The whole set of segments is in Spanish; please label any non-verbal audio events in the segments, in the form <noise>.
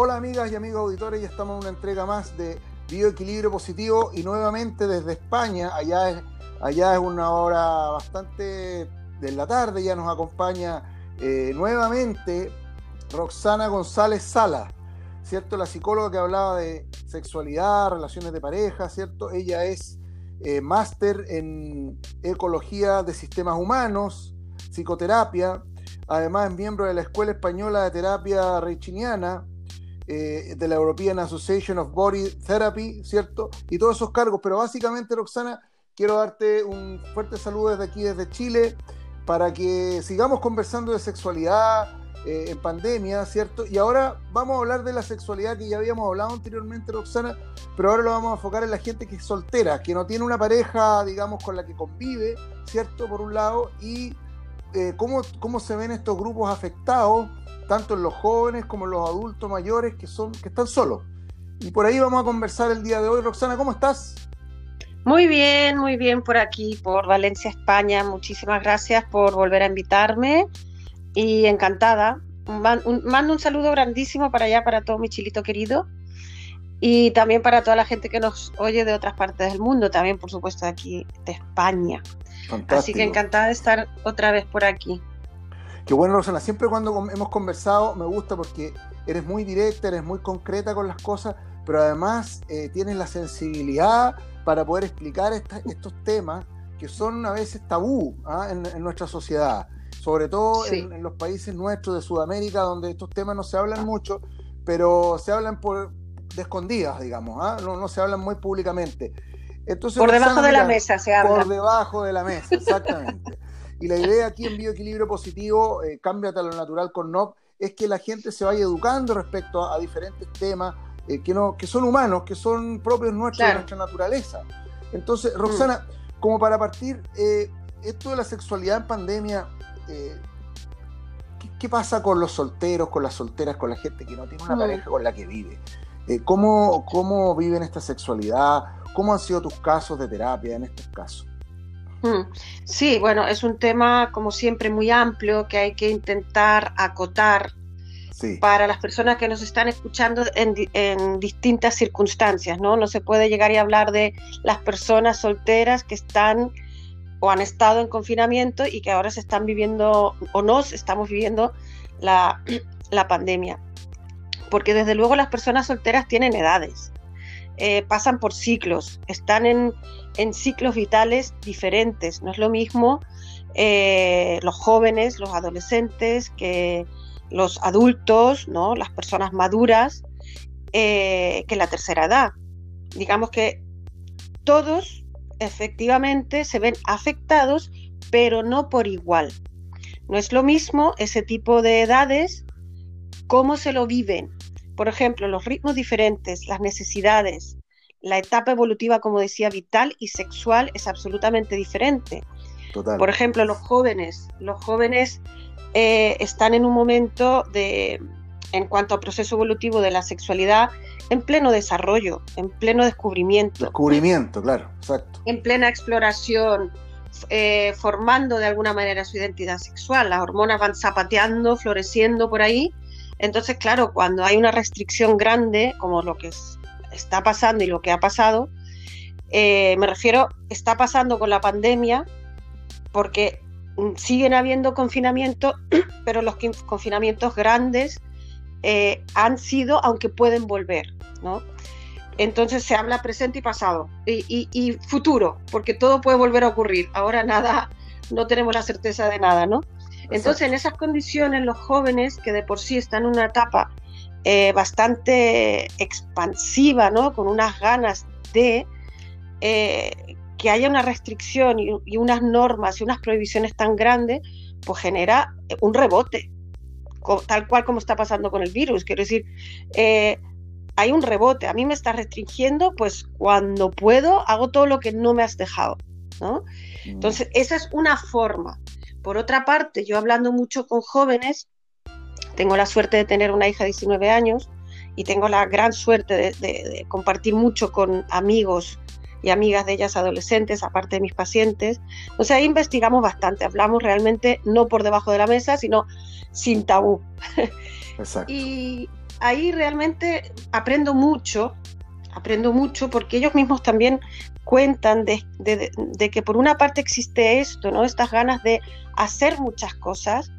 Hola amigas y amigos auditores, ya estamos en una entrega más de Bioequilibrio Positivo y nuevamente desde España, allá es, una hora bastante de la tarde, ya nos acompaña eh, nuevamente Roxana González Sala, ¿cierto? La psicóloga que hablaba de sexualidad, relaciones de pareja, ¿cierto? Ella es eh, máster en ecología de sistemas humanos, psicoterapia, además es miembro de la Escuela Española de Terapia Reichiniana, eh, de la European Association of Body Therapy, ¿cierto? Y todos esos cargos. Pero básicamente, Roxana, quiero darte un fuerte saludo desde aquí, desde Chile, para que sigamos conversando de sexualidad eh, en pandemia, ¿cierto? Y ahora vamos a hablar de la sexualidad que ya habíamos hablado anteriormente, Roxana, pero ahora lo vamos a enfocar en la gente que es soltera, que no tiene una pareja, digamos, con la que convive, ¿cierto? Por un lado, y eh, cómo, cómo se ven estos grupos afectados tanto en los jóvenes como en los adultos mayores que, son, que están solos. Y por ahí vamos a conversar el día de hoy. Roxana, ¿cómo estás? Muy bien, muy bien por aquí, por Valencia, España. Muchísimas gracias por volver a invitarme y encantada. mando un saludo grandísimo para allá, para todo mi chilito querido y también para toda la gente que nos oye de otras partes del mundo, también por supuesto de aquí de España. Así que encantada de estar otra vez por aquí. Qué bueno, Rosana. Siempre cuando hemos conversado me gusta porque eres muy directa, eres muy concreta con las cosas, pero además eh, tienes la sensibilidad para poder explicar estos temas que son a veces tabú ¿ah? en, nuestra sociedad, sobre todo en, los países nuestros de Sudamérica, donde estos temas no se hablan mucho, pero se hablan por de escondidas, digamos, ¿ah? no, no se hablan muy públicamente. Entonces, por debajo de la mesa se habla. Por debajo de la mesa, exactamente. Y la idea aquí en Bioequilibrio Positivo, eh, Cámbiate a lo Natural con NOP, es que la gente se vaya educando respecto a, diferentes temas eh, que, no, que son humanos, que son propios nuestros de nuestra naturaleza. Entonces, mm. Roxana, como para partir, eh, esto de la sexualidad en pandemia, eh, ¿qué, pasa con los solteros, con las solteras, con la gente que no tiene una mm. pareja con la que vive? ¿Cómo, ¿Cómo viven esta sexualidad? ¿Cómo han sido tus casos de terapia en estos casos? Mm. Sí, bueno, es un tema como siempre muy amplio que hay que intentar acotar para las personas que nos están escuchando en, distintas circunstancias, ¿no? No se puede llegar y hablar de las personas solteras que están o han estado en confinamiento y que ahora se están viviendo o nos estamos viviendo la, <clears throat> la pandemia. Porque desde luego las personas solteras tienen edades. Eh, pasan por ciclos, están en, ciclos vitales diferentes. No es lo mismo eh, los jóvenes, los adolescentes, que los adultos, ¿no? las personas maduras, eh, que la tercera edad. Digamos que todos efectivamente se ven afectados, pero no por igual. No es lo mismo ese tipo de edades, cómo se lo viven, por ejemplo, los ritmos diferentes, las necesidades, la etapa evolutiva, como decía, vital y sexual es absolutamente diferente. Por ejemplo, los jóvenes, los jóvenes eh, están en un momento de, en cuanto al proceso evolutivo de la sexualidad, en pleno desarrollo, en pleno descubrimiento. Descubrimiento, claro, exacto. En plena exploración, eh, formando de alguna manera su identidad sexual. Las hormonas van zapateando, floreciendo por ahí entonces, claro, cuando hay una restricción grande, como lo que está pasando y lo que ha pasado, eh, me refiero, está pasando con la pandemia, porque siguen habiendo confinamientos, <clears throat> pero los confinamientos grandes eh, han sido, aunque pueden volver, ¿no? Entonces se habla presente y pasado y, y, futuro, porque todo puede volver a ocurrir. Ahora nada, no tenemos la certeza de nada, ¿no? Entonces, en esas condiciones, los jóvenes que de por sí están en una etapa eh, bastante expansiva, ¿no? con unas ganas de eh, que haya una restricción y, unas normas y unas prohibiciones tan grandes, pues genera un rebote, tal cual como está pasando con el virus. Quiero decir, eh, hay un rebote. A mí me está restringiendo, pues cuando puedo hago todo lo que no me has dejado. ¿no? Mm. Entonces, esa es una forma. Por otra parte, yo hablando mucho con jóvenes, tengo la suerte de tener una hija de 19 años y tengo la gran suerte de, compartir mucho con amigos y amigas de ellas adolescentes, aparte de mis pacientes. O sea, ahí investigamos bastante, hablamos realmente no por debajo de la mesa, sino sin tabú. Exacto. y, ahí realmente aprendo mucho, aprendo mucho porque ellos mismos también cuentan de, que por una parte existe esto, ¿no? Estas ganas de hacer muchas cosas,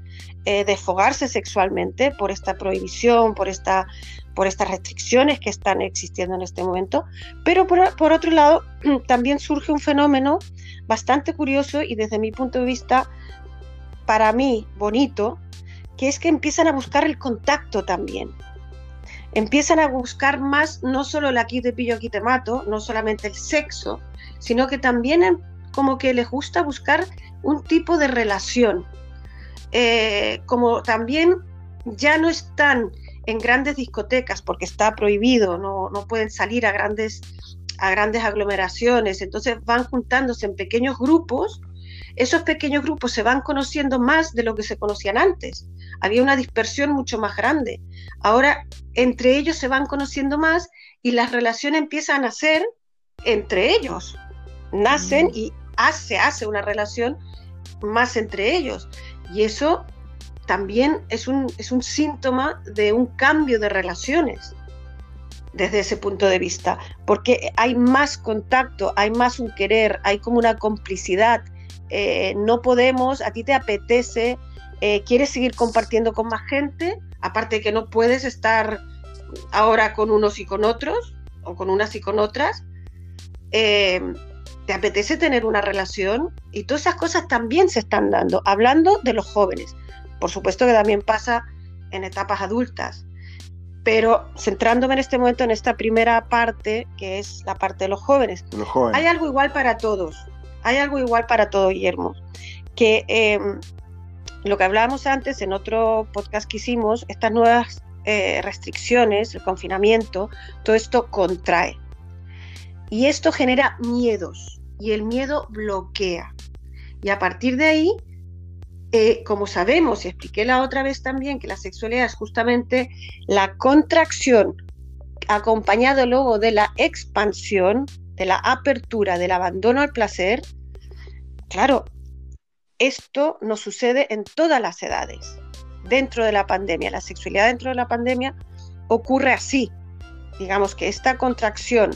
eh, de fogarse sexualmente por esta prohibición, por, esta, por estas restricciones que están existiendo en este momento, pero por, por otro lado <clears throat> también surge un fenómeno bastante curioso y desde mi punto de vista, para mí, bonito, que es que empiezan a buscar el contacto también. Empiezan a buscar más no solo el aquí te pillo, aquí te mato, no solamente el sexo, sino que también em, como que les gusta buscar un tipo de relación. Eh, como también ya no están en grandes discotecas porque está prohibido, no, no pueden salir a grandes, a grandes aglomeraciones, entonces van juntándose en pequeños grupos esos pequeños grupos se van conociendo más de lo que se conocían antes. Había una dispersión mucho más grande. Ahora, entre ellos se van conociendo más y las relaciones empiezan a ser entre ellos. Nacen mm. y se hace una relación más entre ellos. Y eso también es un, es un síntoma de un cambio de relaciones desde ese punto de vista, porque hay más contacto, hay más un querer, hay como una complicidad, eh, no podemos, a ti te apetece, eh, quieres seguir compartiendo con más gente, aparte de que no puedes estar ahora con unos y con otros, o con unas y con otras, eh, te apetece tener una relación y todas esas cosas también se están dando, hablando de los jóvenes. Por supuesto que también pasa en etapas adultas, pero centrándome en este momento en esta primera parte, que es la parte de los jóvenes. los jóvenes. Hay algo igual para todos hay algo igual para todo, Guillermo, que em, lo que hablábamos antes en otro podcast que hicimos, estas nuevas eh, restricciones, el confinamiento, todo esto contrae. Y esto genera miedos y el miedo bloquea. Y a partir de ahí, eh, como sabemos, y expliqué la otra vez también, que la sexualidad es justamente la contracción acompañado luego de la expansión, de la apertura, del abandono al placer, claro, esto nos sucede en todas las edades. Dentro de la pandemia, la sexualidad dentro de la pandemia ocurre así. Digamos que esta contracción,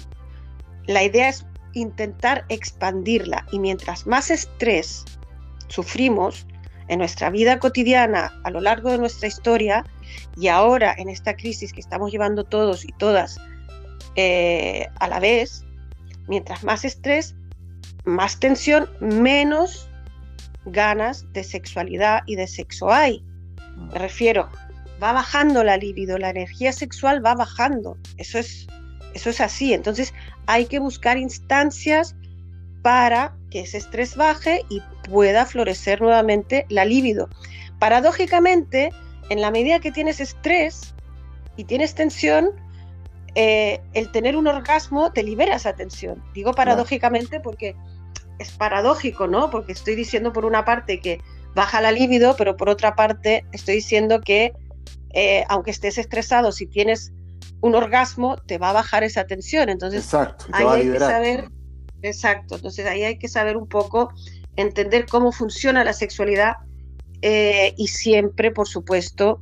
la idea es intentar expandirla y mientras más estrés sufrimos en nuestra vida cotidiana a lo largo de nuestra historia y ahora en esta crisis que estamos llevando todos y todas eh, a la vez, Mientras más estrés, más tensión, menos ganas de sexualidad y de sexo hay. Me refiero, va bajando la libido, la energía sexual va bajando. Eso es, eso es así. Entonces hay que buscar instancias para que ese estrés baje y pueda florecer nuevamente la libido. Paradójicamente, en la medida que tienes estrés y tienes tensión, eh, el tener un orgasmo te libera esa tensión. Digo paradójicamente porque es paradójico, ¿no? Porque estoy diciendo por una parte que baja la libido, pero por otra parte estoy diciendo que eh, aunque estés estresado, si tienes un orgasmo, te va a bajar esa tensión. Entonces, exacto, ahí hay que saber, exacto, entonces ahí hay que saber un poco, entender cómo funciona la sexualidad eh, y siempre, por supuesto,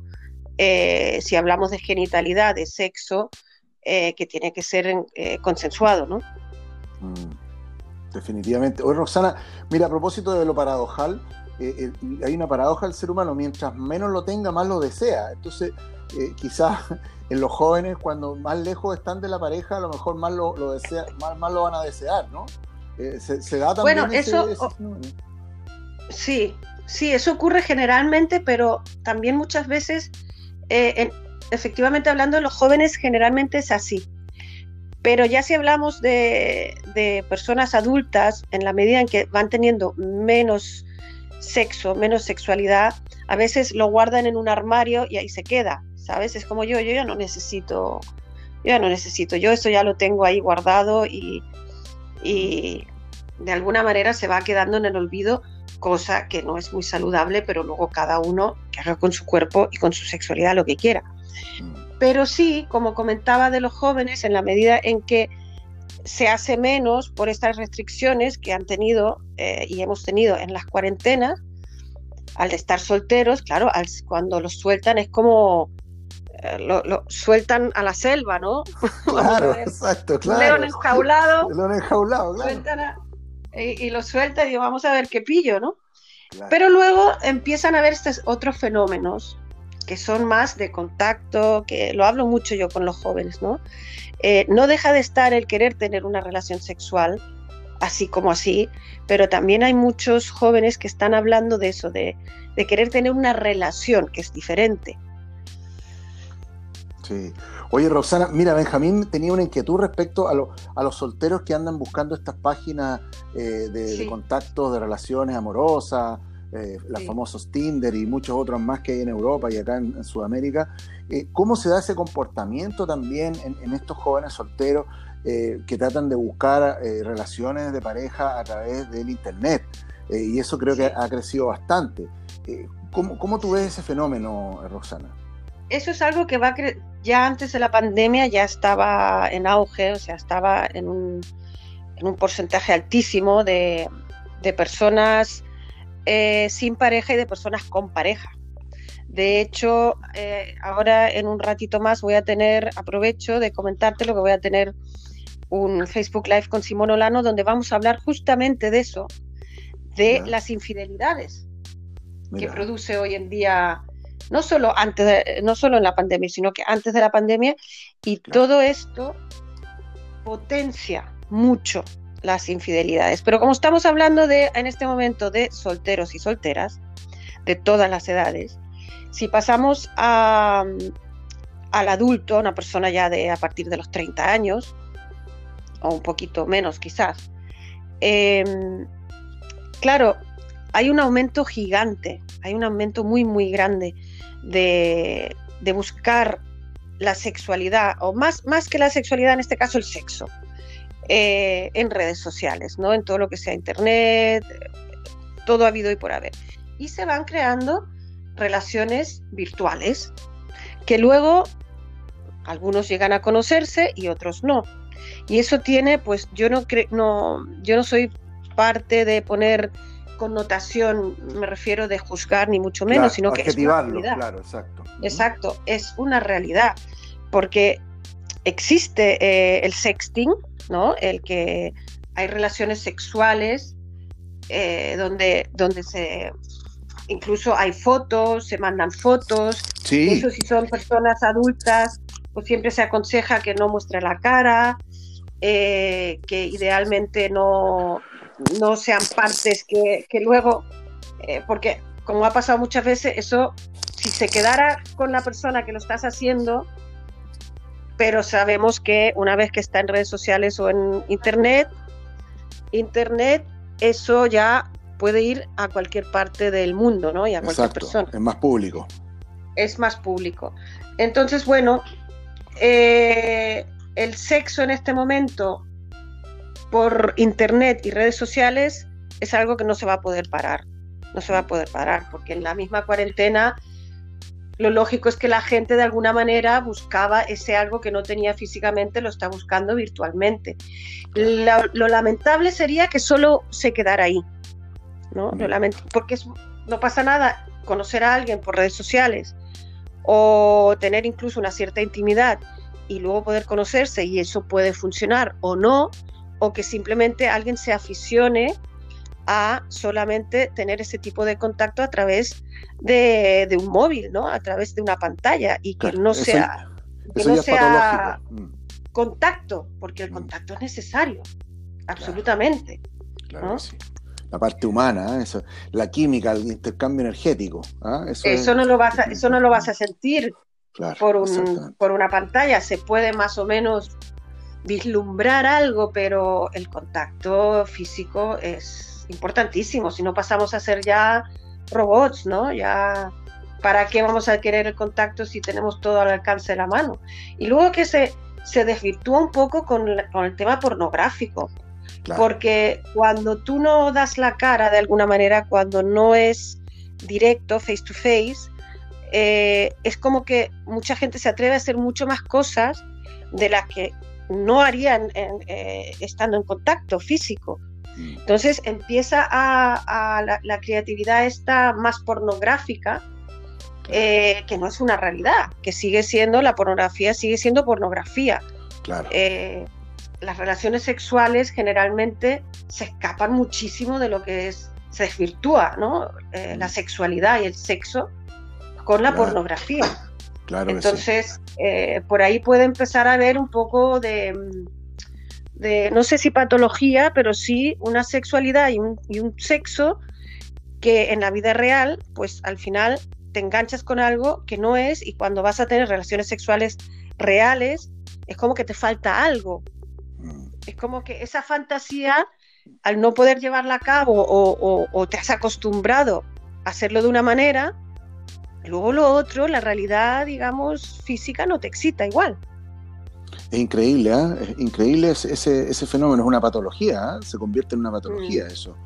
si hablamos de genitalidad, de sexo, eh, que tiene que ser eh, consensuado, ¿no? Mm, definitivamente. Oye, Roxana, mira, a propósito de lo paradojal, eh, hay una paradoja del ser humano, mientras menos lo tenga, más lo desea. Entonces, quizás <laughs> en los jóvenes, cuando más lejos están de la pareja, a lo mejor más lo, desea, más, lo van a desear, ¿no? Se, da también bueno, eso, Sí, sí, eso ocurre generalmente, pero también muchas veces en, efectivamente hablando de los jóvenes generalmente es así. Pero ya si hablamos de, personas adultas, en la medida en que van teniendo menos sexo, menos sexualidad, a veces lo guardan en un armario y ahí se queda, ¿sabes? Es como yo, yo ya no necesito, yo ya no necesito, yo esto ya lo tengo ahí guardado y, y de alguna manera se va quedando en el olvido, cosa que no es muy saludable, pero luego cada uno que haga con su cuerpo y con su sexualidad lo que quiera. Pero sí, como comentaba de los jóvenes, en la medida en que se hace menos por estas restricciones que han tenido eh, y hemos tenido en las cuarentenas, al estar solteros, claro, cuando los sueltan es como eh, lo, sueltan a la selva, ¿no? <laughs> Claro, exacto, claro. León enjaulado. León enjaulado, claro. y, lo sueltan y vamos a ver qué pillo, ¿no? Pero luego empiezan a ver estos otros fenómenos que son más de contacto, que lo hablo mucho yo con los jóvenes, ¿no? Eh, no deja de estar el querer tener una relación sexual, así como así, pero también hay muchos jóvenes que están hablando de eso, de, querer tener una relación que es diferente. Sí. Oye, Roxana, mira, Benjamín tenía una inquietud respecto a, a los solteros que andan buscando estas páginas eh, de, de, contactos, de relaciones amorosas, eh, los famosos Tinder y muchos otros más que hay en Europa y acá en, Sudamérica. Eh, ¿Cómo se da ese comportamiento también en, estos jóvenes solteros eh, que tratan de buscar relaciones de pareja a través del Internet? y eso creo que ha, crecido bastante. ¿cómo, ¿Cómo tú ves ese fenómeno, Roxana? Eso es algo que va ya antes de la pandemia ya estaba en auge, o sea, estaba en un, en un porcentaje altísimo de, de personas eh, sin pareja y de personas con pareja. De hecho, eh, ahora en un ratito más voy a tener, aprovecho de comentarte lo que voy a tener un Facebook Live con Simón Olano donde vamos a hablar justamente de eso, de las infidelidades que produce hoy en día, no solo, antes no solo en la pandemia, sino que antes de la pandemia, y todo esto potencia mucho las infidelidades. Pero como estamos hablando de, en este momento de solteros y solteras, de todas las edades, si pasamos a, al adulto, una persona ya de a partir de los 30 años, o un poquito menos quizás, em, claro, hay un aumento gigante, hay un aumento muy, muy grande de, de buscar la sexualidad, o más, más que la sexualidad, en este caso el sexo. Eh, en redes sociales, ¿no? En todo lo que sea internet, todo ha habido y por haber. Y se van creando relaciones virtuales que luego algunos llegan a conocerse y otros no. Y eso tiene, pues yo no creo, no, yo no soy parte de poner connotación, me refiero de juzgar ni mucho menos, sino que es una realidad. Claro, exacto. Exacto, es una realidad, porque existe eh, el sexting, ¿no? El que hay relaciones sexuales eh, donde, donde se incluso hay fotos, se mandan fotos. Sí. Eso si son personas adultas, pues siempre se aconseja que no muestre la cara, eh, que idealmente no, no sean partes que, que luego, porque como ha pasado muchas veces, eso, si se quedara con la persona que lo estás haciendo, pero sabemos que una vez que está en redes sociales o en internet, internet, eso ya puede ir a cualquier parte del mundo, ¿no? Y a cualquier persona. Es más público. Es más público. Entonces, bueno, eh, el sexo en este momento por internet y redes sociales es algo que no se va a poder parar. No se va a poder parar, porque en la misma cuarentena lo lógico es que la gente de alguna manera buscaba ese algo que no tenía físicamente, lo está buscando virtualmente. Lo, lamentable sería que solo se quedara ahí, ¿no? porque no pasa nada conocer a alguien por redes sociales o tener incluso una cierta intimidad y luego poder conocerse y eso puede funcionar o no, o que simplemente alguien se aficione a solamente tener ese tipo de contacto a través de, un móvil, ¿no? A través de una pantalla y que no sea, no sea mm. contacto, porque el mm. contacto es necesario, absolutamente. Claro, La parte humana, ¿eh? eso, la química, el intercambio energético. ¿ah? Eso, no lo vas a, eso no lo vas a sentir por, un, por una pantalla, se puede más o menos vislumbrar algo, pero el contacto físico es importantísimo, si no pasamos a ser ya robots, ¿no? Ya, ¿para qué vamos a querer el contacto si tenemos todo al alcance de la mano? Y luego que se, se desvirtúa un poco con, el tema pornográfico, porque cuando tú no das la cara de alguna manera, cuando no es directo, face to face, eh, es como que mucha gente se atreve a hacer mucho más cosas de las que no harían eh, estando en contacto físico. Mm. Entonces empieza a, la, creatividad esta más pornográfica eh, que no es una realidad, que sigue siendo, la pornografía sigue siendo pornografía. Claro. Eh, las relaciones sexuales generalmente se escapan muchísimo de lo que es, se desvirtúa, ¿no? La sexualidad y el sexo con la pornografía. Claro Entonces, por ahí puede empezar a haber un poco de, de, no sé si patología, pero sí una sexualidad y un, y un sexo que en la vida real, pues al final te enganchas con algo que no es y cuando vas a tener relaciones sexuales reales, es como que te falta algo. Mm. Es como que esa fantasía, al no poder llevarla a cabo o, te has acostumbrado a hacerlo de una manera, luego lo otro, la realidad, digamos, física no te excita igual. Es increíble, ¿eh? es increíble ese, ese, fenómeno, es una patología, ¿eh? se convierte en una patología mm. eso,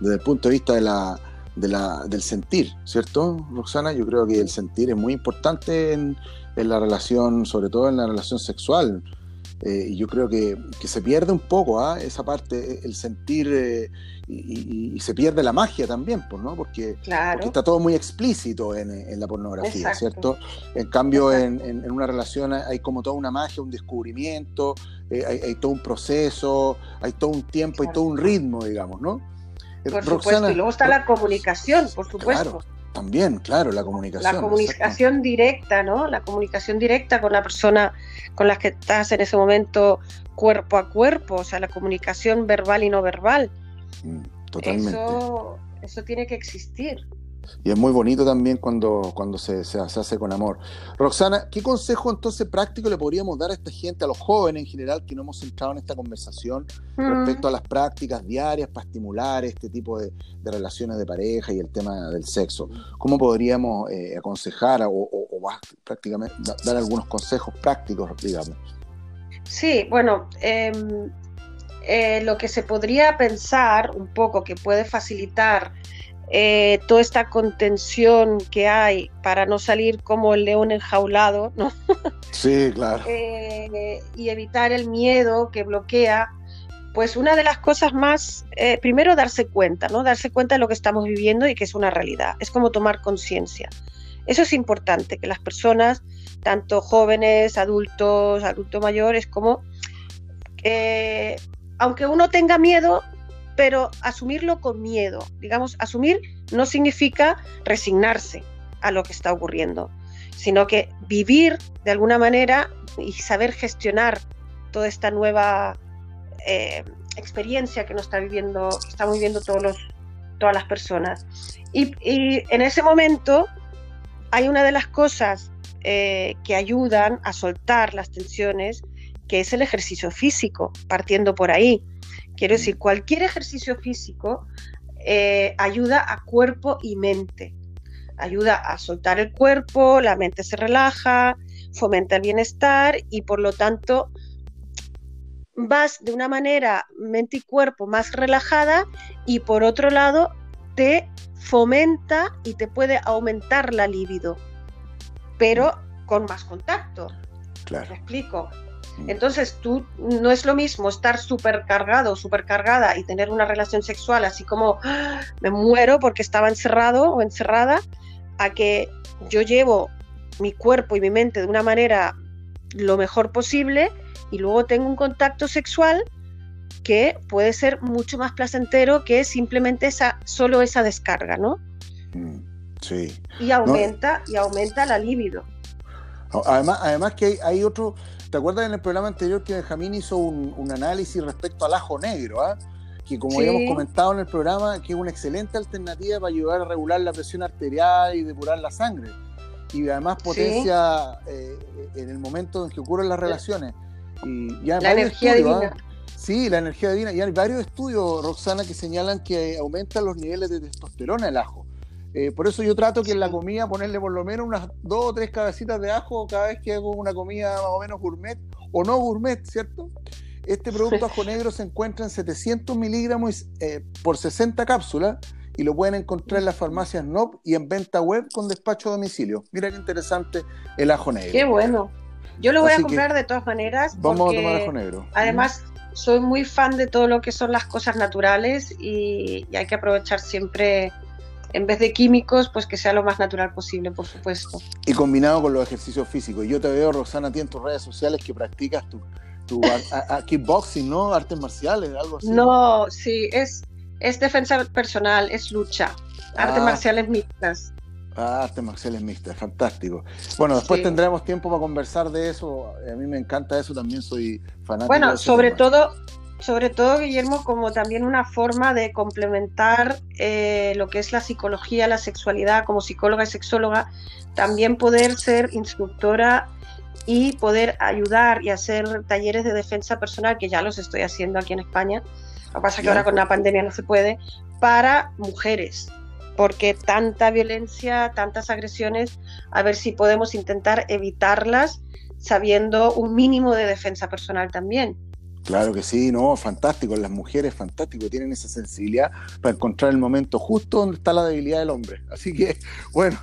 desde el punto de vista de la, de la, del sentir, ¿cierto, Roxana? Yo creo que el sentir es muy importante en, la relación, sobre todo en la relación sexual. Eh, y yo creo que, se pierde un poco ¿ah? esa parte, el sentir, eh, y, se pierde la magia también, pues, ¿no? Porque, está todo muy explícito en, la pornografía, ¿cierto? En cambio, en, una relación hay como toda una magia, un descubrimiento, eh, hay, todo un proceso, hay todo un tiempo, hay todo un ritmo, digamos, ¿no? Por supuesto, y luego está la comunicación, por supuesto. También, claro, la comunicación. La comunicación directa, ¿no? La comunicación directa con la persona con la que estás en ese momento cuerpo a cuerpo, o sea, la comunicación verbal y no verbal. Mm, totalmente. Eso, eso tiene que existir. Y es muy bonito también cuando, cuando se, se, hace con amor. Roxana, ¿qué consejo entonces práctico le podríamos dar a esta gente, a los jóvenes en general, que no hemos entrado en esta conversación respecto a las prácticas diarias para estimular este tipo de, relaciones de pareja y el tema del sexo? ¿Cómo podríamos eh, aconsejar o, prácticamente dar algunos consejos prácticos, digamos? Sí, bueno, em, eh, lo que se podría pensar un poco que puede facilitar eh, toda esta contención que hay para no salir como el león enjaulado, ¿no? Sí, claro. Eh, y evitar el miedo que bloquea, pues una de las cosas más, eh, primero darse cuenta, ¿no? Darse cuenta de lo que estamos viviendo y que es una realidad. Es como tomar conciencia. Eso es importante, que las personas, tanto jóvenes, adultos, adultos mayores, como, aunque uno tenga miedo, pero asumirlo con miedo. Digamos, asumir no significa resignarse a lo que está ocurriendo, sino que vivir de alguna manera y saber gestionar toda esta nueva eh, experiencia que nos está viviendo, estamos viviendo todos todas las personas. Y, en ese momento hay una de las cosas eh, que ayudan a soltar las tensiones, que es el ejercicio físico, partiendo por ahí. Quiero decir, cualquier ejercicio físico eh, ayuda a cuerpo y mente. Ayuda a soltar el cuerpo, la mente se relaja, fomenta el bienestar y por lo tanto vas de una manera mente y cuerpo más relajada y por otro lado te fomenta y te puede aumentar la libido, pero con más contacto. Claro. ¿Me explico? Entonces tú no es lo mismo estar súper cargado, súper cargada y tener una relación sexual así como ¡ah! me muero porque estaba encerrado o encerrada, a que yo llevo mi cuerpo y mi mente de una manera lo mejor posible y luego tengo un contacto sexual que puede ser mucho más placentero que simplemente esa, solo esa descarga, ¿no? Mm, sí. Y aumenta, y aumenta la libido. Además, además que hay, hay otro, ¿Te acuerdas en el programa anterior que Benjamín hizo un, análisis respecto al ajo negro? ¿ah? Que como habíamos comentado en el programa, que es una excelente alternativa para ayudar a regular la presión arterial y depurar la sangre. Y además potencia eh, en el momento en que ocurren las relaciones. Y la energía divina. ¿ah? Sí, la energía divina. Y hay varios estudios, Roxana, que señalan que aumentan los niveles de testosterona el ajo. Eh, por eso yo trato que en la comida ponerle por lo menos unas dos o tres cabecitas de ajo cada vez que hago una comida más o menos gourmet o no gourmet, ¿cierto? Este producto ajo negro se encuentra en 700 miligramos eh, por 60 cápsulas y lo pueden encontrar en las farmacias NOP y en venta web con despacho a domicilio. Mira qué interesante el ajo negro. Qué bueno. Yo lo voy a comprar de todas maneras. Vamos a tomar ajo negro. Además, soy muy fan de todo lo que son las cosas naturales y hay que aprovechar siempre en vez de químicos, pues que sea lo más natural posible, por supuesto. Y combinado con los ejercicios físicos. Yo te veo, Roxana, a ti en tus redes sociales que practicas tu, tu <laughs> kickboxing, ¿no? Artes marciales, algo así. No, sí, es, es defensa personal, es lucha. Artes ah. marciales mixtas. Ah, artes marciales mixtas, fantástico. Bueno, después tendremos tiempo para conversar de eso. A mí me encanta eso, también soy fanático. Bueno, sobre todo, sobre todo, Guillermo, como también una forma de complementar eh, lo que es la psicología, la sexualidad, como psicóloga y sexóloga, también poder ser instructora y poder ayudar y hacer talleres de defensa personal, que ya los estoy haciendo aquí en España. Lo que pasa es que ahora con la pandemia no se puede, para mujeres, porque tanta violencia, tantas agresiones, a ver si podemos intentar evitarlas sabiendo un mínimo de defensa personal también. Claro que sí, no, fantástico. Las mujeres, fantástico, tienen esa sensibilidad para encontrar el momento justo donde está la debilidad del hombre. Así que, bueno,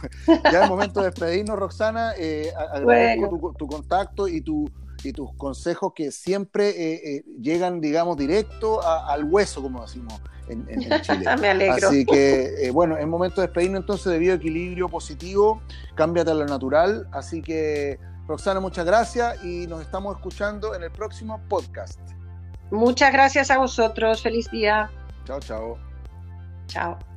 ya es momento de despedirnos, Roxana. Eh, agradezco tu, contacto y, tu, y tus consejos que siempre eh, eh, llegan, digamos, directo al hueso, como decimos en, Chile. <laughs> Me alegro. Así que, eh, bueno, es momento de despedirnos entonces de bioequilibrio positivo. Cámbiate a lo natural. Así que Roxana, muchas gracias y nos estamos escuchando en el próximo podcast. Muchas gracias a vosotros. Feliz día. Chao, chao. Chao.